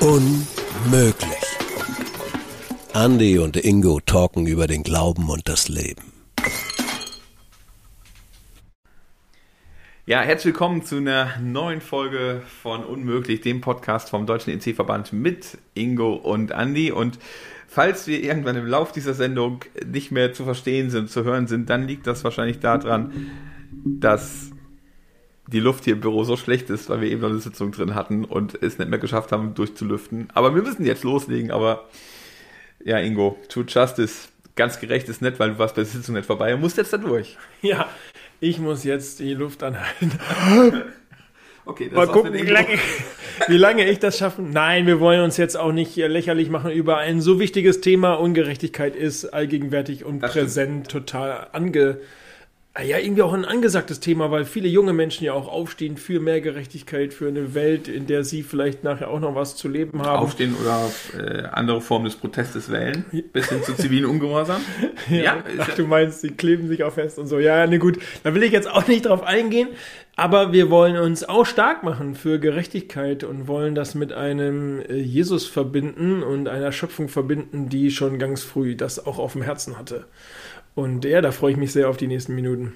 Unmöglich. Andy und Ingo talken über den Glauben und das Leben. Ja, herzlich willkommen zu einer neuen Folge von Unmöglich, dem Podcast vom Deutschen EC-Verband mit Ingo und Andy. Und falls wir irgendwann im Lauf dieser Sendung nicht mehr zu verstehen sind, zu hören sind, dann liegt das wahrscheinlich daran, dass die Luft hier im Büro so schlecht ist, weil wir eben noch eine Sitzung drin hatten und es nicht mehr geschafft haben, durchzulüften. Aber wir müssen jetzt loslegen, aber ja, Ingo, to justice, ganz gerecht ist nett, weil du warst bei der Sitzung nicht vorbei und musst jetzt da durch. Ja, ich muss jetzt die Luft anhalten. Okay, das Mal gucken, wie lange, wie lange ich das schaffen. Nein, wir wollen uns jetzt auch nicht lächerlich machen über ein so wichtiges Thema. Ungerechtigkeit ist allgegenwärtig und Das stimmt. präsent, total ange, ja, irgendwie auch ein angesagtes Thema, weil viele junge Menschen ja auch aufstehen für mehr Gerechtigkeit, für eine Welt, in der sie vielleicht nachher auch noch was zu leben haben. Aufstehen oder äh, andere Formen des Protestes wählen, bis hin zu zivilen Ungehorsam. Ja, ist Ach, ja- du meinst, sie kleben sich auch fest und so. Ja, ne gut, da will ich jetzt auch nicht drauf eingehen. Aber wir wollen uns auch stark machen für Gerechtigkeit und wollen das mit einem äh, Jesus verbinden und einer Schöpfung verbinden, die schon ganz früh das auch auf dem Herzen hatte. Und ja, da freue ich mich sehr auf die nächsten Minuten.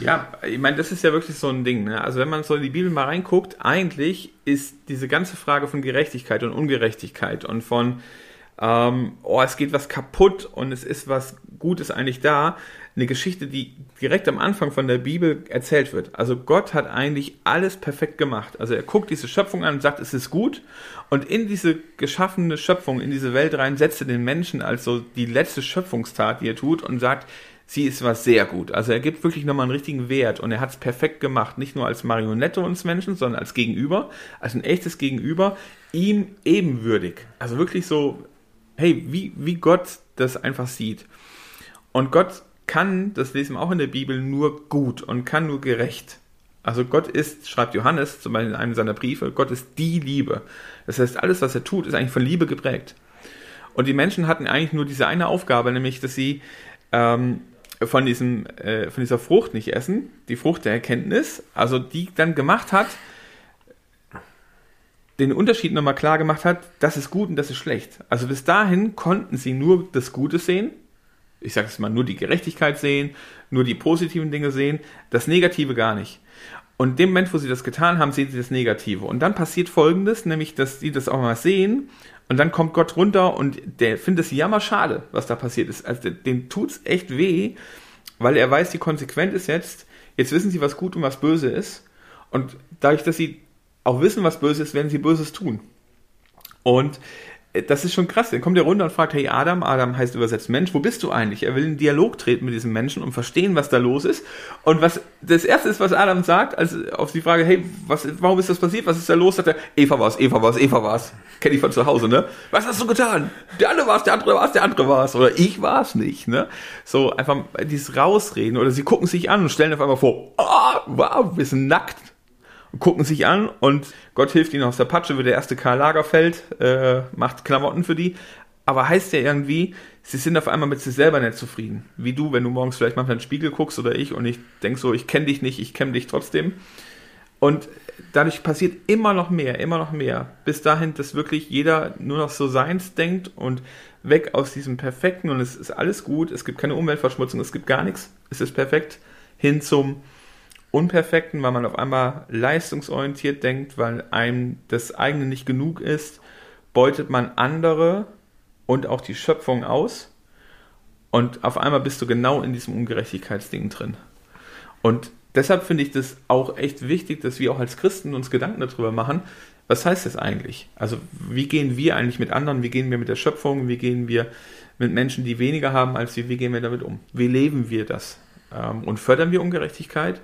Ja, ich meine, das ist ja wirklich so ein Ding. Ne? Also wenn man so in die Bibel mal reinguckt, eigentlich ist diese ganze Frage von Gerechtigkeit und Ungerechtigkeit und von, ähm, oh, es geht was kaputt und es ist was Gutes eigentlich da, eine Geschichte, die direkt am Anfang von der Bibel erzählt wird. Also Gott hat eigentlich alles perfekt gemacht. Also er guckt diese Schöpfung an und sagt, es ist gut. Und in diese geschaffene Schöpfung, in diese Welt rein, setzt er den Menschen als so die letzte Schöpfungstat, die er tut und sagt, sie ist was sehr gut. Also er gibt wirklich nochmal einen richtigen Wert und er hat es perfekt gemacht. Nicht nur als Marionette uns Menschen, sondern als Gegenüber, als ein echtes Gegenüber, ihm ebenwürdig. Also wirklich so, hey, wie, wie Gott das einfach sieht. Und Gott kann, das lesen wir auch in der Bibel, nur gut und kann nur gerecht. Also Gott ist, schreibt Johannes zum Beispiel in einem seiner Briefe, Gott ist die Liebe. Das heißt, alles, was er tut, ist eigentlich von Liebe geprägt. Und die Menschen hatten eigentlich nur diese eine Aufgabe, nämlich, dass sie ähm, von, diesem, äh, von dieser Frucht nicht essen, die Frucht der Erkenntnis, also die dann gemacht hat, den Unterschied nochmal klar gemacht hat, das ist gut und das ist schlecht. Also bis dahin konnten sie nur das Gute sehen, ich sage es mal, nur die Gerechtigkeit sehen, nur die positiven Dinge sehen, das Negative gar nicht. Und in dem Moment, wo sie das getan haben, sehen sie das Negative. Und dann passiert Folgendes, nämlich, dass sie das auch mal sehen und dann kommt Gott runter und der findet es jammerschade, was da passiert ist. Also dem tut's echt weh, weil er weiß, die Konsequenz ist jetzt, jetzt wissen sie, was gut und was böse ist. Und dadurch, dass sie auch wissen, was böse ist, werden sie Böses tun. Und äh, das ist schon krass. Dann kommt er runter und fragt, hey Adam, Adam heißt übersetzt Mensch, wo bist du eigentlich? Er will in Dialog treten mit diesem Menschen und verstehen, was da los ist. Und was das erste ist, was Adam sagt, als auf die Frage, hey, was, warum ist das passiert? Was ist da los? Sagt er, Eva war's, Eva war's, Eva war's. Kenn ich von zu Hause, ne? Was hast du getan? Der eine war's, der andere war's, der andere war's. Oder ich war's nicht, ne? So einfach dieses Rausreden. Oder sie gucken sich an und stellen auf einmal vor, ah, wow, wir sind nackt gucken sich an und Gott hilft ihnen aus der Patsche, wie der erste Karl Lagerfeld, äh, macht Klamotten für die. Aber heißt ja irgendwie, sie sind auf einmal mit sich selber nicht zufrieden. Wie du, wenn du morgens vielleicht manchmal in den Spiegel guckst oder ich und ich denk so, ich kenne dich nicht, ich kenne dich trotzdem. Und dadurch passiert immer noch mehr, immer noch mehr. Bis dahin, dass wirklich jeder nur noch so seins denkt und weg aus diesem Perfekten und es ist alles gut, es gibt keine Umweltverschmutzung, es gibt gar nichts, es ist perfekt, hin zum Unperfekten, weil man auf einmal leistungsorientiert denkt, weil einem das eigene nicht genug ist, beutet man andere und auch die Schöpfung aus und auf einmal bist du genau in diesem Ungerechtigkeitsding drin. Und deshalb finde ich das auch echt wichtig, dass wir auch als Christen uns Gedanken darüber machen, was heißt das eigentlich? Also wie gehen wir eigentlich mit anderen, wie gehen wir mit der Schöpfung, wie gehen wir mit Menschen, die weniger haben als wir, wie gehen wir damit um? Wie leben wir das? Ähm, Und fördern wir Ungerechtigkeit?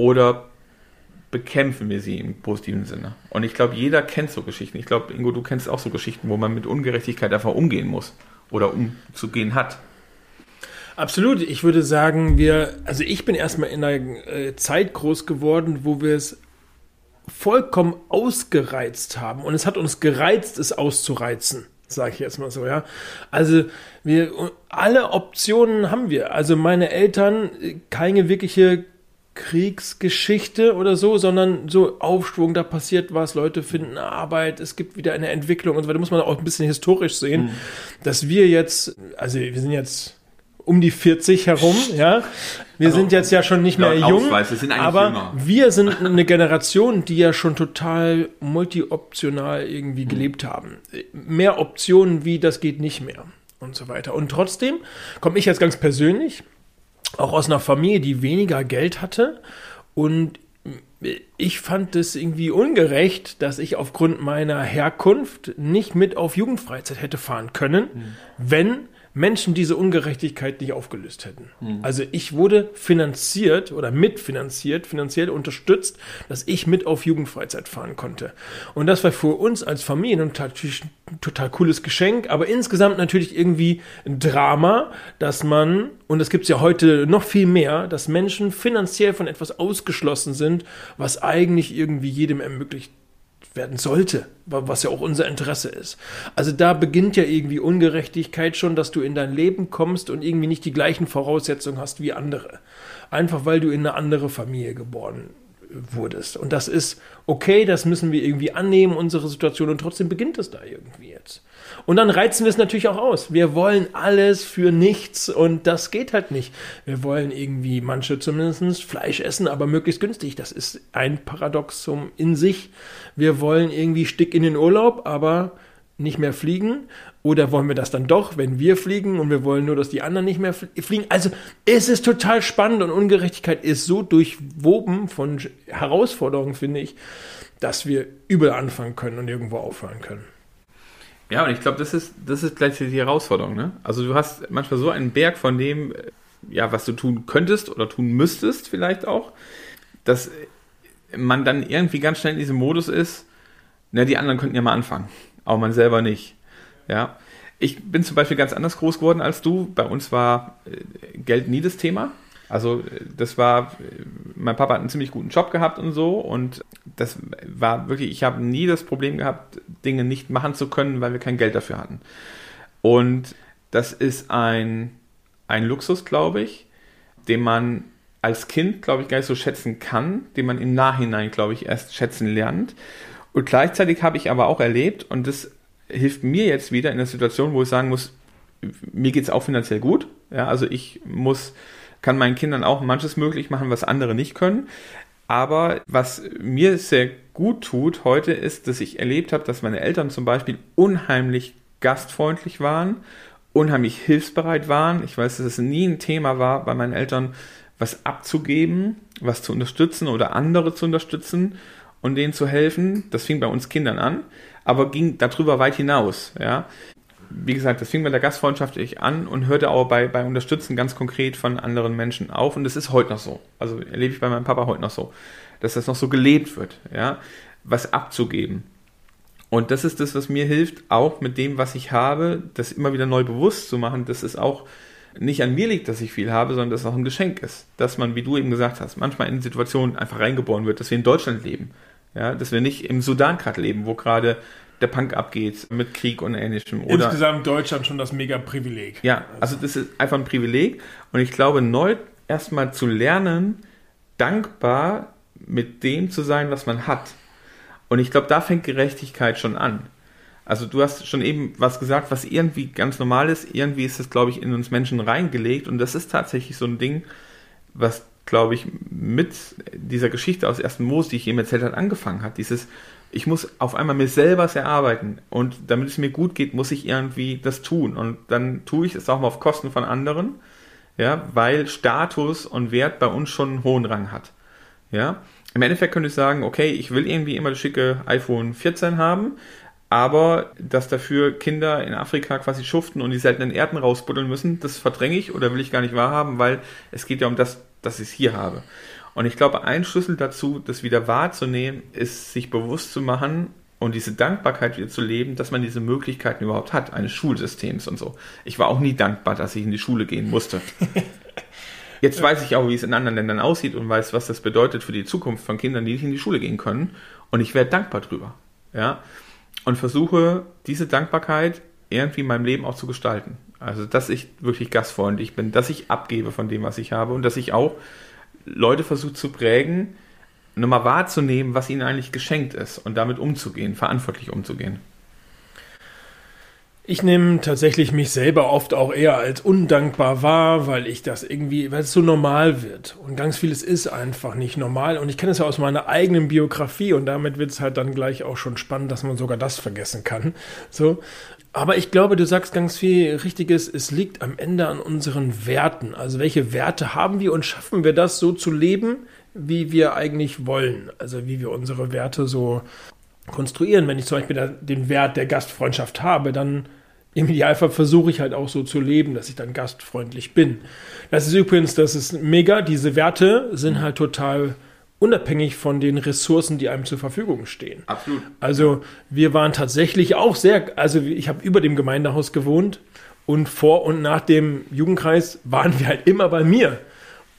Oder bekämpfen wir sie im positiven Sinne? Und ich glaube, jeder kennt so Geschichten. Ich glaube, Ingo, du kennst auch so Geschichten, wo man mit Ungerechtigkeit einfach umgehen muss oder umzugehen hat. Absolut. Ich würde sagen, wir, also ich bin erstmal in einer äh, Zeit groß geworden, wo wir es vollkommen ausgereizt haben. Und es hat uns gereizt, es auszureizen, sage ich jetzt mal so, ja. Also wir alle Optionen haben wir. Also meine Eltern, äh, keine wirkliche Kriegsgeschichte oder so, sondern so Aufschwung, da passiert was, Leute finden Arbeit, es gibt wieder eine Entwicklung und so weiter. Muss man auch ein bisschen historisch sehen, mhm. dass wir jetzt, also wir sind jetzt um die 40 herum, ja. Wir also, sind jetzt ja schon nicht mehr jung, Ausweis, aber jünger. wir sind eine Generation, die ja schon total multioptional irgendwie mhm. gelebt haben. Mehr Optionen wie das geht nicht mehr und so weiter. Und trotzdem komme ich jetzt ganz persönlich auch aus einer Familie, die weniger Geld hatte und ich fand es irgendwie ungerecht, dass ich aufgrund meiner Herkunft nicht mit auf Jugendfreizeit hätte fahren können, mhm. wenn Menschen diese Ungerechtigkeit nicht aufgelöst hätten. Mhm. Also ich wurde finanziert oder mitfinanziert, finanziell unterstützt, dass ich mit auf Jugendfreizeit fahren konnte. Und das war für uns als Familie ein total, total cooles Geschenk, aber insgesamt natürlich irgendwie ein Drama, dass man, und das gibt es ja heute noch viel mehr, dass Menschen finanziell von etwas ausgeschlossen sind, was eigentlich irgendwie jedem ermöglicht werden sollte, was ja auch unser Interesse ist. Also da beginnt ja irgendwie Ungerechtigkeit schon, dass du in dein Leben kommst und irgendwie nicht die gleichen Voraussetzungen hast wie andere. Einfach weil du in eine andere Familie geboren wurdest. Und das ist okay, das müssen wir irgendwie annehmen, unsere Situation, und trotzdem beginnt es da irgendwie jetzt. Und dann reizen wir es natürlich auch aus. Wir wollen alles für nichts und das geht halt nicht. Wir wollen irgendwie, manche zumindest, Fleisch essen, aber möglichst günstig. Das ist ein Paradoxum in sich. Wir wollen irgendwie Stick in den Urlaub, aber nicht mehr fliegen. Oder wollen wir das dann doch, wenn wir fliegen und wir wollen nur, dass die anderen nicht mehr fliegen? Also es ist total spannend und Ungerechtigkeit ist so durchwoben von Herausforderungen, finde ich, dass wir überall anfangen können und irgendwo aufhören können. Ja, und ich glaube, das ist, das ist gleichzeitig die Herausforderung. Ne? Also du hast manchmal so einen Berg von dem, ja, was du tun könntest oder tun müsstest vielleicht auch, dass man dann irgendwie ganz schnell in diesem Modus ist, na, die anderen könnten ja mal anfangen, aber man selber nicht. Ja. Ich bin zum Beispiel ganz anders groß geworden als du. Bei uns war äh, Geld nie das Thema. Also das war, mein Papa hat einen ziemlich guten Job gehabt und so und das war wirklich, ich habe nie das Problem gehabt, Dinge nicht machen zu können, weil wir kein Geld dafür hatten. Und das ist ein, ein Luxus, glaube ich, den man als Kind, glaube ich, gar nicht so schätzen kann, den man im Nachhinein, glaube ich, erst schätzen lernt. Und gleichzeitig habe ich aber auch erlebt, und das hilft mir jetzt wieder in der Situation, wo ich sagen muss, mir geht es auch finanziell gut. Ja, also ich muss kann meinen Kindern auch manches möglich machen, was andere nicht können. Aber was mir sehr gut tut heute ist, dass ich erlebt habe, dass meine Eltern zum Beispiel unheimlich gastfreundlich waren, unheimlich hilfsbereit waren. Ich weiß, dass es nie ein Thema war, bei meinen Eltern was abzugeben, was zu unterstützen oder andere zu unterstützen und denen zu helfen. Das fing bei uns Kindern an, aber ging darüber weit hinaus. Ja wie gesagt, das fing bei der Gastfreundschaft an und hörte auch bei, bei Unterstützen ganz konkret von anderen Menschen auf. Und das ist heute noch so. Also erlebe ich bei meinem Papa heute noch so, dass das noch so gelebt wird, ja, was abzugeben. Und das ist das, was mir hilft, auch mit dem, was ich habe, das immer wieder neu bewusst zu machen, dass es auch nicht an mir liegt, dass ich viel habe, sondern dass es auch ein Geschenk ist. Dass man, wie du eben gesagt hast, manchmal in Situationen einfach reingeboren wird, dass wir in Deutschland leben. Ja, dass wir nicht im Sudan gerade leben, wo gerade der Punk abgeht mit Krieg und ähnlichem. Oder Insgesamt Deutschland schon das mega Privileg. Ja, also das ist einfach ein Privileg. Und ich glaube, neu erstmal zu lernen, dankbar mit dem zu sein, was man hat. Und ich glaube, da fängt Gerechtigkeit schon an. Also du hast schon eben was gesagt, was irgendwie ganz normal ist. Irgendwie ist es, glaube ich, in uns Menschen reingelegt. Und das ist tatsächlich so ein Ding, was, glaube ich, mit dieser Geschichte aus 1. Mose, die ich eben erzählt habe, angefangen hat. Dieses, ich muss auf einmal mir selber erarbeiten. Und damit es mir gut geht, muss ich irgendwie das tun. Und dann tue ich es auch mal auf Kosten von anderen, ja, weil Status und Wert bei uns schon einen hohen Rang hat. Ja. Im Endeffekt könnte ich sagen, okay, ich will irgendwie immer das schicke iPhone 14 haben, aber dass dafür Kinder in Afrika quasi schuften und die seltenen Erden rausbuddeln müssen, das verdränge ich oder will ich gar nicht wahrhaben, weil es geht ja um das, dass ich es hier habe. Und ich glaube, ein Schlüssel dazu, das wieder wahrzunehmen, ist, sich bewusst zu machen und diese Dankbarkeit wieder zu leben, dass man diese Möglichkeiten überhaupt hat, eines Schulsystems und so. Ich war auch nie dankbar, dass ich in die Schule gehen musste. Jetzt weiß ich auch, wie es in anderen Ländern aussieht und weiß, was das bedeutet für die Zukunft von Kindern, die nicht in die Schule gehen können. Und ich werde dankbar drüber. Ja. Und versuche, diese Dankbarkeit irgendwie in meinem Leben auch zu gestalten. Also, dass ich wirklich gastfreundlich bin, dass ich abgebe von dem, was ich habe und dass ich auch Leute versucht zu prägen, nochmal wahrzunehmen, was ihnen eigentlich geschenkt ist und damit umzugehen, verantwortlich umzugehen. Ich nehme tatsächlich mich selber oft auch eher als undankbar wahr, weil ich das irgendwie, weil es so normal wird. Und ganz vieles ist einfach nicht normal. Und ich kenne es ja aus meiner eigenen Biografie und damit wird es halt dann gleich auch schon spannend, dass man sogar das vergessen kann. So. Aber ich glaube, du sagst ganz viel Richtiges. Es liegt am Ende an unseren Werten. Also welche Werte haben wir und schaffen wir das so zu leben, wie wir eigentlich wollen? Also wie wir unsere Werte so konstruieren. Wenn ich zum Beispiel den Wert der Gastfreundschaft habe, dann im Idealfall versuche ich halt auch so zu leben, dass ich dann gastfreundlich bin. Das ist übrigens, das ist mega. Diese Werte sind halt total unabhängig von den Ressourcen, die einem zur Verfügung stehen. Absolut. Also wir waren tatsächlich auch sehr, also ich habe über dem Gemeindehaus gewohnt und vor und nach dem Jugendkreis waren wir halt immer bei mir.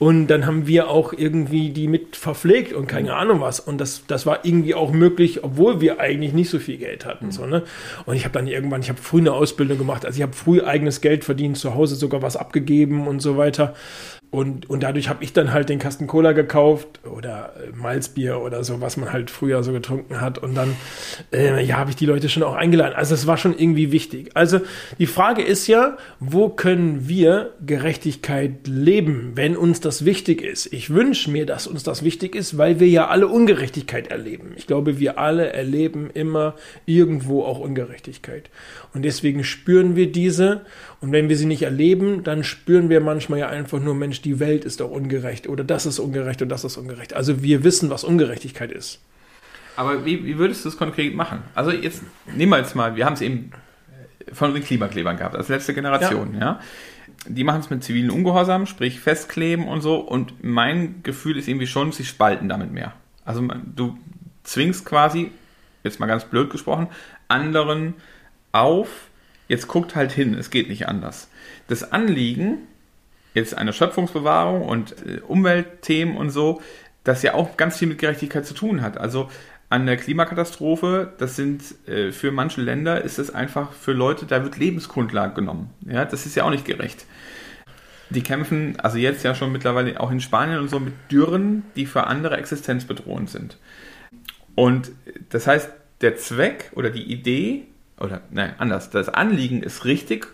Und dann haben wir auch irgendwie die mit verpflegt und keine Ahnung was. Und das, das war irgendwie auch möglich, obwohl wir eigentlich nicht so viel Geld hatten. Mhm. So, ne? Und ich habe dann irgendwann, ich habe früh eine Ausbildung gemacht. Also ich habe früh eigenes Geld verdient, zu Hause sogar was abgegeben und so weiter. Und, und dadurch habe ich dann halt den Kasten Cola gekauft oder äh, Malzbier oder so, was man halt früher so getrunken hat. Und dann, äh, ja, habe ich die Leute schon auch eingeladen. Also es war schon irgendwie wichtig. Also die Frage ist ja, wo können wir Gerechtigkeit leben, wenn uns das wichtig ist? Ich wünsche mir, dass uns das wichtig ist, weil wir ja alle Ungerechtigkeit erleben. Ich glaube, wir alle erleben immer irgendwo auch Ungerechtigkeit. Und deswegen spüren wir diese. Und wenn wir sie nicht erleben, dann spüren wir manchmal ja einfach nur, Mensch, die Welt ist doch ungerecht oder das ist ungerecht und das ist ungerecht. Also wir wissen, was Ungerechtigkeit ist. Aber wie, wie würdest du es konkret machen? Also jetzt nehmen wir jetzt mal, wir haben es eben von den Klimaklebern gehabt, als letzte Generation, ja. ja? Die machen es mit zivilen Ungehorsam, sprich festkleben und so. Und mein Gefühl ist irgendwie schon, sie spalten damit mehr. Also du zwingst quasi, jetzt mal ganz blöd gesprochen, anderen auf, jetzt guckt halt hin, es geht nicht anders. Das Anliegen, jetzt eine Schöpfungsbewahrung und äh, Umweltthemen und so, das ja auch ganz viel mit Gerechtigkeit zu tun hat. Also an der Klimakatastrophe, das sind äh, für manche Länder ist es einfach für Leute, da wird Lebensgrundlage genommen. Ja, das ist ja auch nicht gerecht. Die kämpfen also jetzt ja schon mittlerweile auch in Spanien und so mit Dürren, die für andere existenzbedrohend sind. Und das heißt, der Zweck oder die Idee oder nein, anders, das Anliegen ist richtig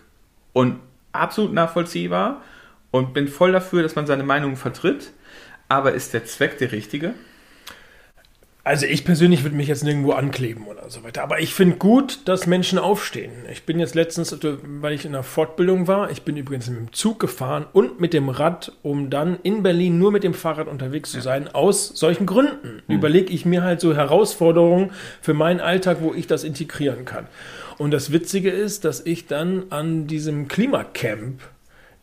und absolut nachvollziehbar und bin voll dafür, dass man seine Meinung vertritt, aber ist der Zweck der richtige? Also ich persönlich würde mich jetzt nirgendwo ankleben oder so weiter. Aber ich finde gut, dass Menschen aufstehen. Ich bin jetzt letztens, weil ich in einer Fortbildung war, ich bin übrigens mit dem Zug gefahren und mit dem Rad, um dann in Berlin nur mit dem Fahrrad unterwegs zu sein. Aus solchen Gründen hm. überlege ich mir halt so Herausforderungen für meinen Alltag, wo ich das integrieren kann. Und das Witzige ist, dass ich dann an diesem Klimacamp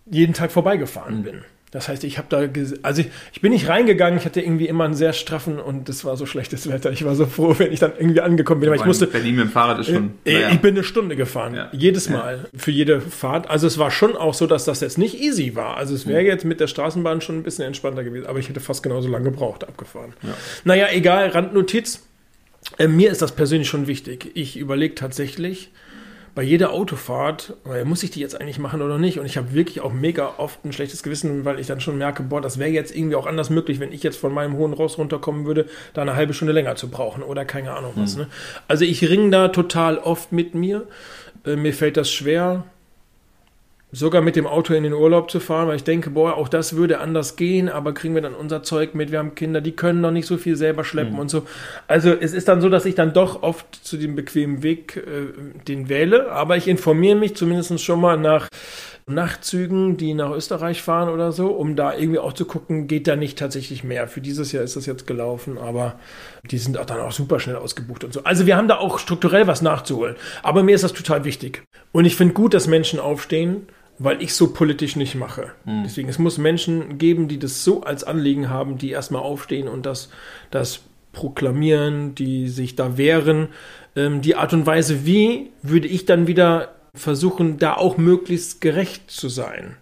jeden Tag vorbeigefahren hm. bin. Das heißt, ich habe da, also ich, ich, bin nicht reingegangen, ich hatte irgendwie immer einen sehr straffen und es war so schlechtes Wetter. Ich war so froh, wenn ich dann irgendwie angekommen bin. Aber ich musste. Berlin mit dem Fahrrad ist schon. Äh, naja. Ich bin eine Stunde gefahren. Ja. Jedes Mal. Ja. Für jede Fahrt. Also es war schon auch so, dass das jetzt nicht easy war. Also es wäre mhm. jetzt mit der Straßenbahn schon ein bisschen entspannter gewesen. Aber ich hätte fast genauso lange gebraucht, abgefahren. Ja. Naja, egal, Randnotiz. Äh, mir ist das persönlich schon wichtig. Ich überlege tatsächlich, bei jeder Autofahrt, muss ich die jetzt eigentlich machen oder nicht? Und ich habe wirklich auch mega oft ein schlechtes Gewissen, weil ich dann schon merke, boah, das wäre jetzt irgendwie auch anders möglich, wenn ich jetzt von meinem hohen Ross runterkommen würde, da eine halbe Stunde länger zu brauchen oder keine Ahnung was. Hm. Ne? Also ich ringe da total oft mit mir. Äh, mir fällt das schwer sogar mit dem Auto in den Urlaub zu fahren, weil ich denke, boah, auch das würde anders gehen, aber kriegen wir dann unser Zeug mit, wir haben Kinder, die können noch nicht so viel selber schleppen mhm. und so. Also es ist dann so, dass ich dann doch oft zu dem bequemen Weg äh, den wähle, aber ich informiere mich zumindest schon mal nach Nachtzügen, die nach Österreich fahren oder so, um da irgendwie auch zu gucken, geht da nicht tatsächlich mehr. Für dieses Jahr ist das jetzt gelaufen, aber die sind auch dann auch super schnell ausgebucht und so. Also wir haben da auch strukturell was nachzuholen. Aber mir ist das total wichtig. Und ich finde gut, dass Menschen aufstehen weil ich so politisch nicht mache. Mhm. Deswegen, es muss Menschen geben, die das so als Anliegen haben, die erstmal aufstehen und das, das proklamieren, die sich da wehren. Ähm, die Art und Weise, wie, würde ich dann wieder versuchen, da auch möglichst gerecht zu sein.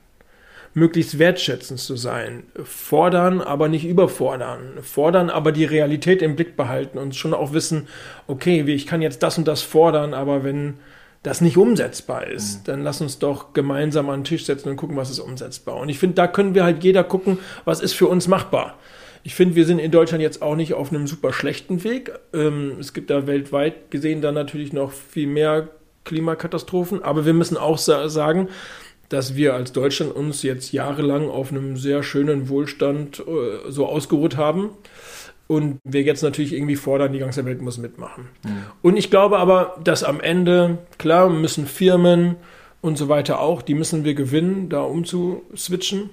Möglichst wertschätzend zu sein. Fordern, aber nicht überfordern. Fordern, aber die Realität im Blick behalten und schon auch wissen, okay, ich kann jetzt das und das fordern, aber wenn das nicht umsetzbar ist, dann lass uns doch gemeinsam an den Tisch setzen und gucken, was ist umsetzbar. Und ich finde, da können wir halt jeder gucken, was ist für uns machbar. Ich finde, wir sind in Deutschland jetzt auch nicht auf einem super schlechten Weg. Ähm, es gibt da weltweit gesehen dann natürlich noch viel mehr Klimakatastrophen, aber wir müssen auch sa sagen, dass wir als Deutschland uns jetzt jahrelang auf einem sehr schönen Wohlstand äh, so ausgeruht haben und wir jetzt natürlich irgendwie fordern, die ganze Welt muss mitmachen. Mhm. Und ich glaube aber, dass am Ende, klar, müssen Firmen und so weiter auch, die müssen wir gewinnen, da umzuswitchen,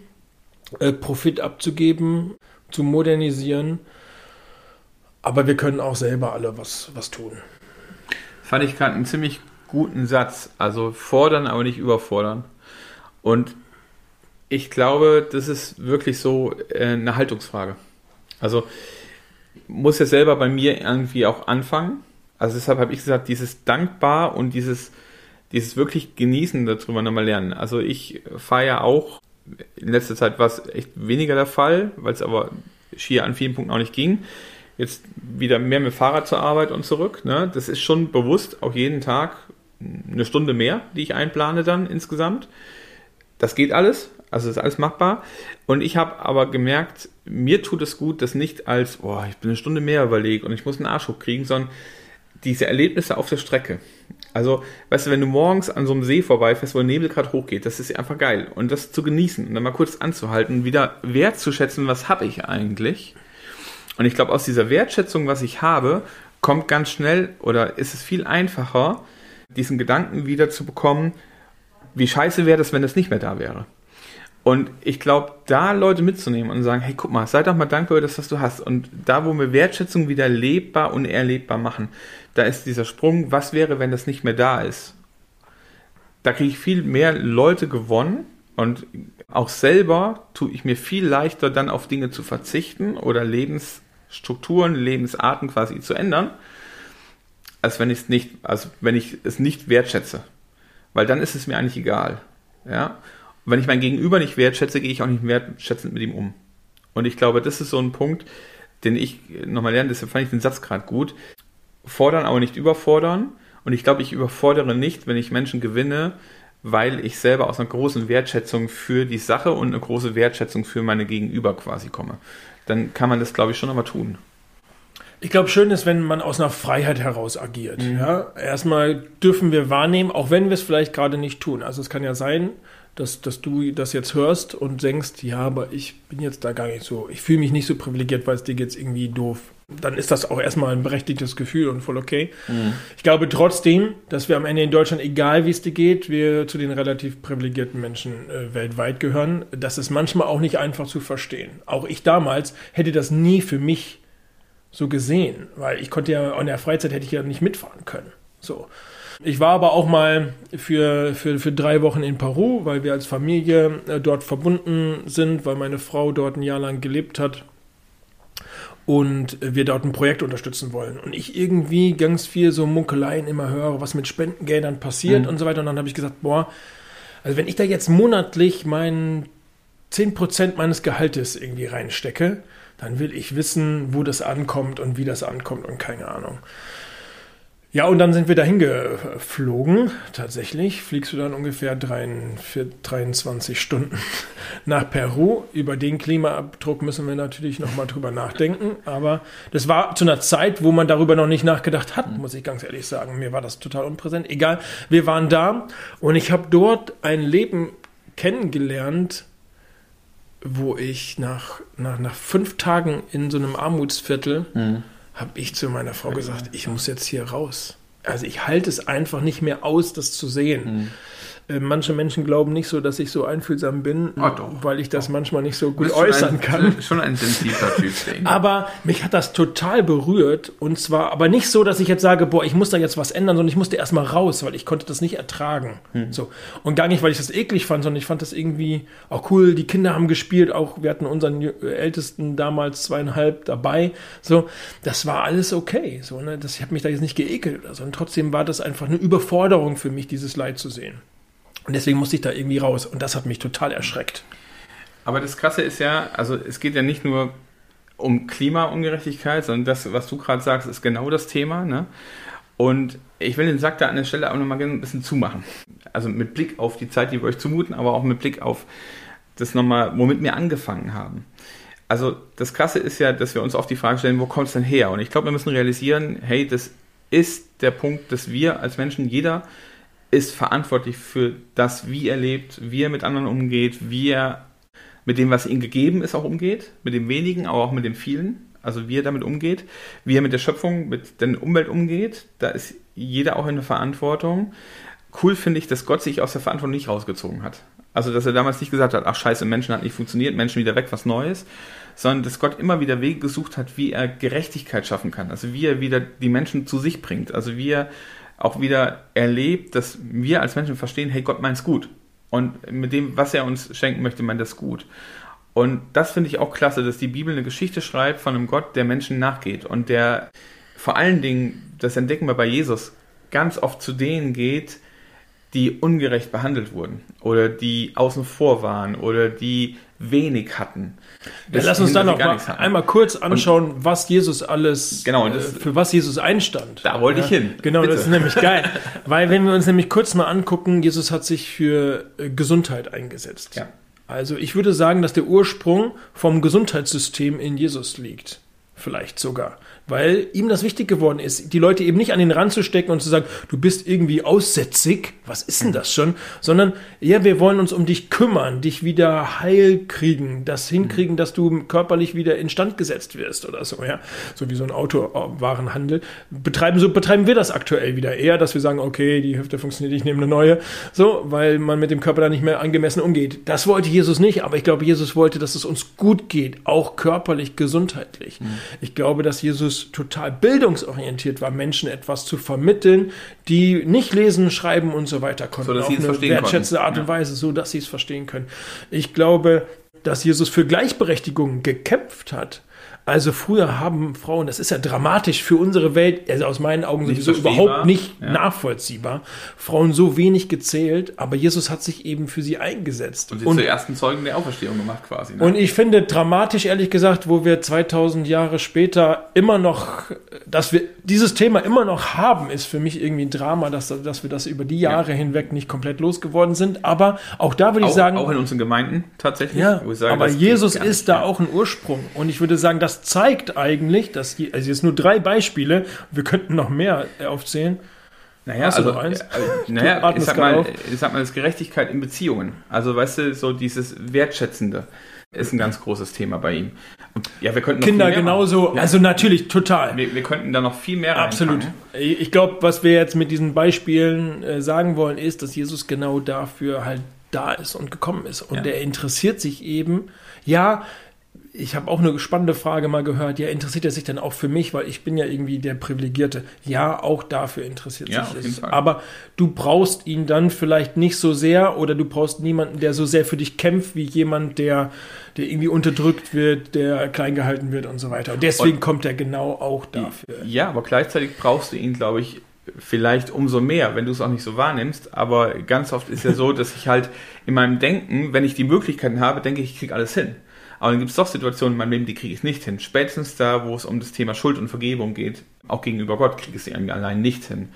äh, Profit abzugeben, zu modernisieren. Aber wir können auch selber alle was, was tun. Fand ich gerade einen ziemlich guten Satz. Also fordern, aber nicht überfordern. Und ich glaube, das ist wirklich so äh, eine Haltungsfrage. Also muss ja selber bei mir irgendwie auch anfangen. Also deshalb habe ich gesagt, dieses dankbar und dieses, dieses wirklich genießen darüber nochmal lernen. Also ich fahre ja auch, in letzter Zeit war es echt weniger der Fall, weil es aber schier an vielen Punkten auch nicht ging. Jetzt wieder mehr mit Fahrrad zur Arbeit und zurück. Ne? Das ist schon bewusst auch jeden Tag eine Stunde mehr, die ich einplane dann insgesamt. Das geht alles, also ist alles machbar. Und ich habe aber gemerkt, mir tut es gut, das nicht als, boah, ich bin eine Stunde mehr überlegt und ich muss einen Arsch hochkriegen, sondern diese Erlebnisse auf der Strecke. Also, weißt du, wenn du morgens an so einem See vorbeifährst, wo der Nebel gerade hochgeht, das ist einfach geil. Und das zu genießen und dann mal kurz anzuhalten wieder wertzuschätzen, was habe ich eigentlich. Und ich glaube, aus dieser Wertschätzung, was ich habe, kommt ganz schnell oder ist es viel einfacher, diesen Gedanken wieder zu bekommen, wie scheiße wäre das, wenn das nicht mehr da wäre. Und ich glaube, da Leute mitzunehmen und sagen, hey, guck mal, sei doch mal dankbar für das, was du hast. Und da, wo wir Wertschätzung wieder lebbar und erlebbar machen, da ist dieser Sprung, was wäre, wenn das nicht mehr da ist? Da kriege ich viel mehr Leute gewonnen und auch selber tue ich mir viel leichter, dann auf Dinge zu verzichten oder Lebensstrukturen, Lebensarten quasi zu ändern, als wenn ich es nicht, also wenn ich es nicht wertschätze. Weil dann ist es mir eigentlich egal. Ja. Wenn ich mein Gegenüber nicht wertschätze, gehe ich auch nicht wertschätzend mit ihm um. Und ich glaube, das ist so ein Punkt, den ich nochmal lerne, deshalb fand ich den Satz gerade gut. Fordern, aber nicht überfordern. Und ich glaube, ich überfordere nicht, wenn ich Menschen gewinne, weil ich selber aus einer großen Wertschätzung für die Sache und eine große Wertschätzung für meine Gegenüber quasi komme. Dann kann man das, glaube ich, schon nochmal tun. Ich glaube, schön ist, wenn man aus einer Freiheit heraus agiert. Mhm. Ja? Erstmal dürfen wir wahrnehmen, auch wenn wir es vielleicht gerade nicht tun. Also es kann ja sein, dass, dass du das jetzt hörst und denkst, ja, aber ich bin jetzt da gar nicht so, ich fühle mich nicht so privilegiert, weil es dir jetzt irgendwie doof. Dann ist das auch erstmal ein berechtigtes Gefühl und voll okay. Mhm. Ich glaube trotzdem, dass wir am Ende in Deutschland, egal wie es dir geht, wir zu den relativ privilegierten Menschen äh, weltweit gehören. Das ist manchmal auch nicht einfach zu verstehen. Auch ich damals hätte das nie für mich so gesehen, weil ich konnte ja in der Freizeit hätte ich ja nicht mitfahren können. So. Ich war aber auch mal für, für, für drei Wochen in Peru, weil wir als Familie äh, dort verbunden sind, weil meine Frau dort ein Jahr lang gelebt hat und wir dort ein Projekt unterstützen wollen. Und ich irgendwie ganz viel so Munkeleien immer höre, was mit Spendengeldern passiert mhm. und so weiter. Und dann habe ich gesagt, boah, also wenn ich da jetzt monatlich meinen 10% meines Gehaltes irgendwie reinstecke, dann will ich wissen, wo das ankommt und wie das ankommt und keine Ahnung. Ja, und dann sind wir dahin geflogen. Tatsächlich fliegst du dann ungefähr 23 Stunden nach Peru. Über den Klimaabdruck müssen wir natürlich nochmal drüber nachdenken. Aber das war zu einer Zeit, wo man darüber noch nicht nachgedacht hat, muss ich ganz ehrlich sagen. Mir war das total unpräsent. Egal, wir waren da und ich habe dort ein Leben kennengelernt, wo ich nach, nach, nach fünf Tagen in so einem Armutsviertel mhm habe ich zu meiner Frau gesagt, ich muss jetzt hier raus. Also ich halte es einfach nicht mehr aus, das zu sehen. Mhm. Äh, manche Menschen glauben nicht so, dass ich so einfühlsam bin, oh, weil ich das doch. manchmal nicht so gut äußern ein, kann. Schon ein sensibler Typ. aber mich hat das total berührt und zwar aber nicht so, dass ich jetzt sage, boah, ich muss da jetzt was ändern, sondern ich musste erstmal raus, weil ich konnte das nicht ertragen. Hm. So und gar nicht, weil ich das eklig fand, sondern ich fand das irgendwie auch cool. Die Kinder haben gespielt, auch wir hatten unseren Ältesten damals zweieinhalb dabei. So, das war alles okay. So, ne, das ich habe mich da jetzt nicht geekelt oder so. Und trotzdem war das einfach eine Überforderung für mich, dieses Leid zu sehen. Und deswegen musste ich da irgendwie raus. Und das hat mich total erschreckt. Aber das Krasse ist ja, also es geht ja nicht nur um Klimaungerechtigkeit, sondern das, was du gerade sagst, ist genau das Thema. Ne? Und ich will den Sack da an der Stelle auch nochmal ein bisschen zumachen. Also mit Blick auf die Zeit, die wir euch zumuten, aber auch mit Blick auf das nochmal, womit wir angefangen haben. Also das Krasse ist ja, dass wir uns oft die Frage stellen, wo kommt es denn her? Und ich glaube, wir müssen realisieren, hey, das ist der Punkt, dass wir als Menschen, jeder ist verantwortlich für das, wie er lebt, wie er mit anderen umgeht, wie er mit dem, was ihm gegeben ist, auch umgeht, mit dem wenigen, aber auch mit dem vielen. Also wie er damit umgeht, wie er mit der Schöpfung, mit der Umwelt umgeht, da ist jeder auch in der Verantwortung. Cool finde ich, dass Gott sich aus der Verantwortung nicht rausgezogen hat. Also, dass er damals nicht gesagt hat, ach scheiße, Menschen hat nicht funktioniert, Menschen wieder weg, was Neues, sondern dass Gott immer wieder Wege gesucht hat, wie er Gerechtigkeit schaffen kann. Also wie er wieder die Menschen zu sich bringt. Also wie er auch wieder erlebt, dass wir als Menschen verstehen, hey, Gott meint's gut. Und mit dem, was er uns schenken möchte, meint das gut. Und das finde ich auch klasse, dass die Bibel eine Geschichte schreibt von einem Gott, der Menschen nachgeht und der vor allen Dingen, das entdecken wir bei Jesus, ganz oft zu denen geht, die ungerecht behandelt wurden oder die außen vor waren oder die wenig hatten. Ja, lass uns dann noch mal einmal kurz anschauen, und, was Jesus alles, genau, äh, das, für was Jesus einstand. Da wollte ja, ich hin. Genau, Bitte. das ist nämlich geil. Weil wenn wir uns nämlich kurz mal angucken, Jesus hat sich für äh, Gesundheit eingesetzt. Ja. Also ich würde sagen, dass der Ursprung vom Gesundheitssystem in Jesus liegt. Vielleicht sogar weil ihm das wichtig geworden ist, die Leute eben nicht an den Rand zu stecken und zu sagen, du bist irgendwie aussätzig, was ist denn das schon, sondern ja, wir wollen uns um dich kümmern, dich wieder heil kriegen, das hinkriegen, dass du körperlich wieder instand gesetzt wirst oder so, ja, so wie so ein Autowarenhandel. Betreiben so betreiben wir das aktuell wieder eher, dass wir sagen, okay, die Hüfte funktioniert, ich nehme eine neue, so, weil man mit dem Körper da nicht mehr angemessen umgeht. Das wollte Jesus nicht, aber ich glaube, Jesus wollte, dass es uns gut geht, auch körperlich, gesundheitlich. Mhm. Ich glaube, dass Jesus total bildungsorientiert war, Menschen etwas zu vermitteln, die nicht lesen, schreiben und so weiter konnten. So, dass auf eine wertschätzende Art und Weise, so dass sie es verstehen können. Ich glaube, dass Jesus für Gleichberechtigung gekämpft hat also früher haben Frauen, das ist ja dramatisch für unsere Welt, also aus meinen Augen sowieso überhaupt nicht ja. nachvollziehbar, Frauen so wenig gezählt, aber Jesus hat sich eben für sie eingesetzt. Und sie und, zur ersten Zeugen der Auferstehung gemacht quasi. Ne? Und ich finde dramatisch, ehrlich gesagt, wo wir 2000 Jahre später immer noch, dass wir dieses Thema immer noch haben, ist für mich irgendwie ein Drama, dass, dass wir das über die Jahre ja. hinweg nicht komplett losgeworden sind. Aber auch da würde ich sagen... Auch in unseren Gemeinden tatsächlich. Ja, sagen, aber Jesus ist da auch ein Ursprung. Und ich würde sagen, dass zeigt eigentlich, dass, die, also jetzt nur drei Beispiele, wir könnten noch mehr aufzählen. Naja, Hast also, eins? Äh, naja ich, sag mal, ich sag mal, das Gerechtigkeit in Beziehungen. Also, weißt du, so dieses Wertschätzende ist ein ganz großes Thema bei ihm. Und, ja, wir könnten Kinder genauso, ja. also natürlich total. Wir, wir, könnten da noch viel mehr Absolut. Ich glaube, was wir jetzt mit diesen Beispielen äh, sagen wollen, ist, dass Jesus genau dafür halt da ist und gekommen ist. Und ja. er interessiert sich eben, ja, ich habe auch eine spannende Frage mal gehört. Ja, interessiert er sich denn auch für mich, weil ich bin ja irgendwie der Privilegierte. Ja, auch dafür interessiert ja, sich es. Aber du brauchst ihn dann vielleicht nicht so sehr oder du brauchst niemanden, der so sehr für dich kämpft, wie jemand, der, der irgendwie unterdrückt wird, der klein gehalten wird und so weiter. Und deswegen und, kommt er genau auch dafür. Ja, aber gleichzeitig brauchst du ihn, glaube ich, vielleicht umso mehr, wenn du es auch nicht so wahrnimmst. Aber ganz oft ist ja so, dass ich halt in meinem Denken, wenn ich die Möglichkeiten habe, denke ich, ich kriege alles hin. Aber dann gibt es doch Situationen in meinem Leben, die kriege ich nicht hin. Spätestens da, wo es um das Thema Schuld und Vergebung geht, auch gegenüber Gott, kriege ich sie allein nicht hin.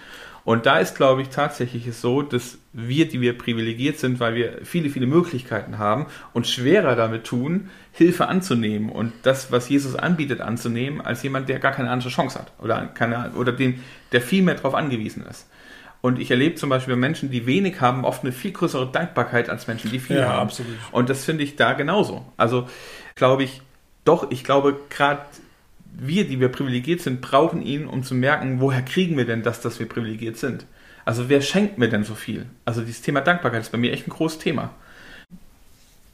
Und da ist, glaube ich, tatsächlich es so, dass wir, die wir privilegiert sind, weil wir viele, viele Möglichkeiten haben und schwerer damit tun, Hilfe anzunehmen und das, was Jesus anbietet, anzunehmen, als jemand, der gar keine andere Chance hat oder, keine, oder den, der viel mehr darauf angewiesen ist. Und ich erlebe zum Beispiel Menschen, die wenig haben, oft eine viel größere Dankbarkeit als Menschen, die viel ja, haben. Absolut. Und das finde ich da genauso. Also glaube ich, doch, ich glaube, gerade wir, die wir privilegiert sind, brauchen ihn, um zu merken, woher kriegen wir denn das, dass wir privilegiert sind? Also wer schenkt mir denn so viel? Also dieses Thema Dankbarkeit ist bei mir echt ein großes Thema.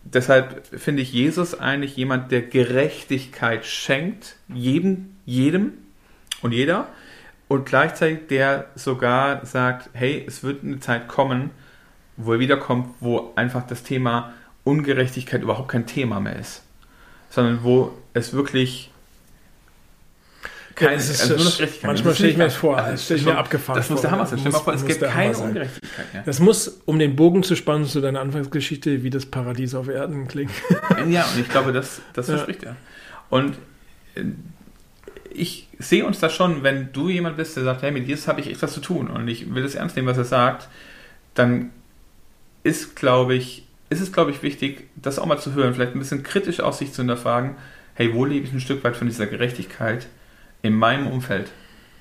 Deshalb finde ich Jesus eigentlich jemand, der Gerechtigkeit schenkt, jedem, jedem und jeder und gleichzeitig der sogar sagt, hey, es wird eine Zeit kommen, wo er wiederkommt, wo einfach das Thema Ungerechtigkeit überhaupt kein Thema mehr ist, sondern wo es wirklich kein, ja, ist, also manchmal stelle ich mir das vor, das stelle ich mir abgefahren Das muss der Hammer sein. Stell mal vor, es gibt keine Ungerechtigkeit mehr. Das muss, um den Bogen zu spannen zu deiner Anfangsgeschichte, wie das Paradies auf Erden klingt. Ja, und ich glaube, das, das verspricht er. Und äh, ich sehe uns da schon, wenn du jemand bist, der sagt, hey, mit Jesus habe ich etwas zu tun und ich will das ernst nehmen, was er sagt, dann ist, glaube ich, ist es, glaube ich, wichtig, das auch mal zu hören, vielleicht ein bisschen kritisch aus sich zu hinterfragen, hey, wo lebe ich ein Stück weit von dieser Gerechtigkeit in meinem Umfeld,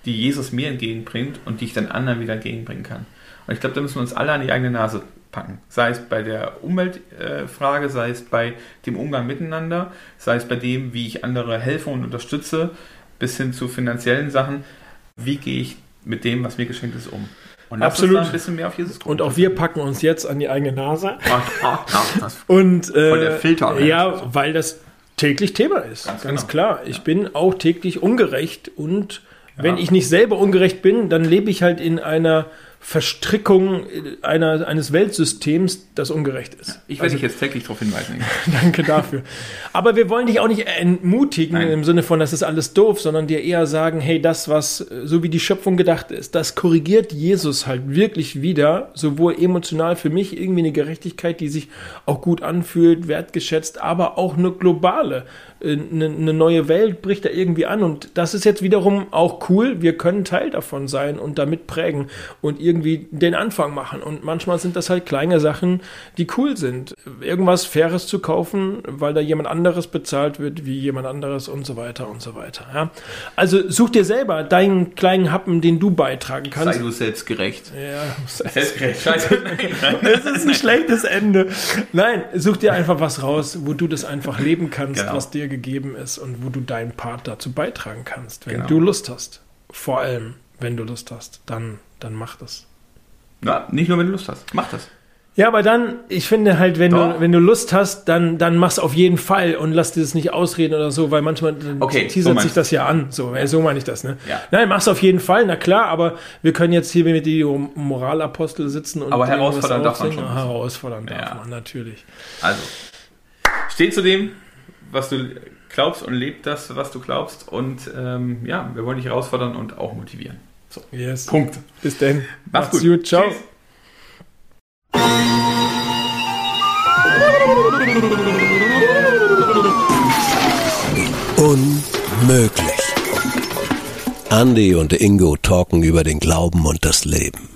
die Jesus mir entgegenbringt und die ich dann anderen wieder entgegenbringen kann. Und ich glaube, da müssen wir uns alle an die eigene Nase packen. Sei es bei der Umweltfrage, sei es bei dem Umgang miteinander, sei es bei dem, wie ich andere helfe und unterstütze, bis hin zu finanziellen Sachen. Wie gehe ich mit dem, was mir geschenkt ist, um? Und Absolut. ein bisschen mehr auf Jesus gucken. Und auch wir packen uns jetzt an die eigene Nase. Und äh, der Filter. Ja, weil das täglich Thema ist. Ganz Ganz, genau. klar. Ich Ja. bin auch täglich ungerecht und wenn Ja. ich nicht selber ungerecht bin, dann lebe ich halt in einer Verstrickung einer, eines Weltsystems, das ungerecht ist. Ich werde dich jetzt täglich darauf hinweisen. Danke dafür. Aber wir wollen dich auch nicht entmutigen Nein. im Sinne von, das ist alles doof, sondern dir eher sagen, hey, das, was so wie die Schöpfung gedacht ist, das korrigiert Jesus halt wirklich wieder, sowohl emotional für mich irgendwie eine Gerechtigkeit, die sich auch gut anfühlt, wertgeschätzt, aber auch eine globale, eine, eine neue Welt bricht da irgendwie an und das ist jetzt wiederum auch cool. Wir können Teil davon sein und damit prägen und irgendwie den Anfang machen. Und manchmal sind das halt kleine Sachen, die cool sind. Irgendwas Faires zu kaufen, weil da jemand anderes bezahlt wird, wie jemand anderes und so weiter und so weiter. Ja? Also such dir selber deinen kleinen Happen, den du beitragen kannst. Sei du selbstgerecht. Ja, Selbstgerecht. Scheiße. das ist ein schlechtes Ende. Nein, such dir einfach was raus, wo du das einfach leben kannst, Genau. was dir gegeben ist und wo du deinen Part dazu beitragen kannst, wenn Genau. du Lust hast. Vor allem, wenn du Lust hast, dann, dann mach das. Na, nicht nur, wenn du Lust hast. Mach das. Ja, aber dann, ich finde halt, wenn Doch. du, wenn du Lust hast, dann, dann mach's auf jeden Fall und lass dir das nicht ausreden oder so, weil manchmal Okay, so teasert meinst sich das ja an. So, äh, so meine ich das, ne? Ja. Nein, mach's auf jeden Fall, na klar, aber wir können jetzt hier mit die Moralapostel sitzen und Aber herausfordern darf man schon. Herausfordern darf Ja. man, natürlich. Also, steh zu dem, was du glaubst und leb das, was du glaubst. Und ähm, ja, wir wollen dich herausfordern und auch motivieren. So, Yes. Punkt. Bis denn. Mach's Macht's gut. gut. Ciao. Tschüss. Unmöglich. Andy und Ingo talken über den Glauben und das Leben.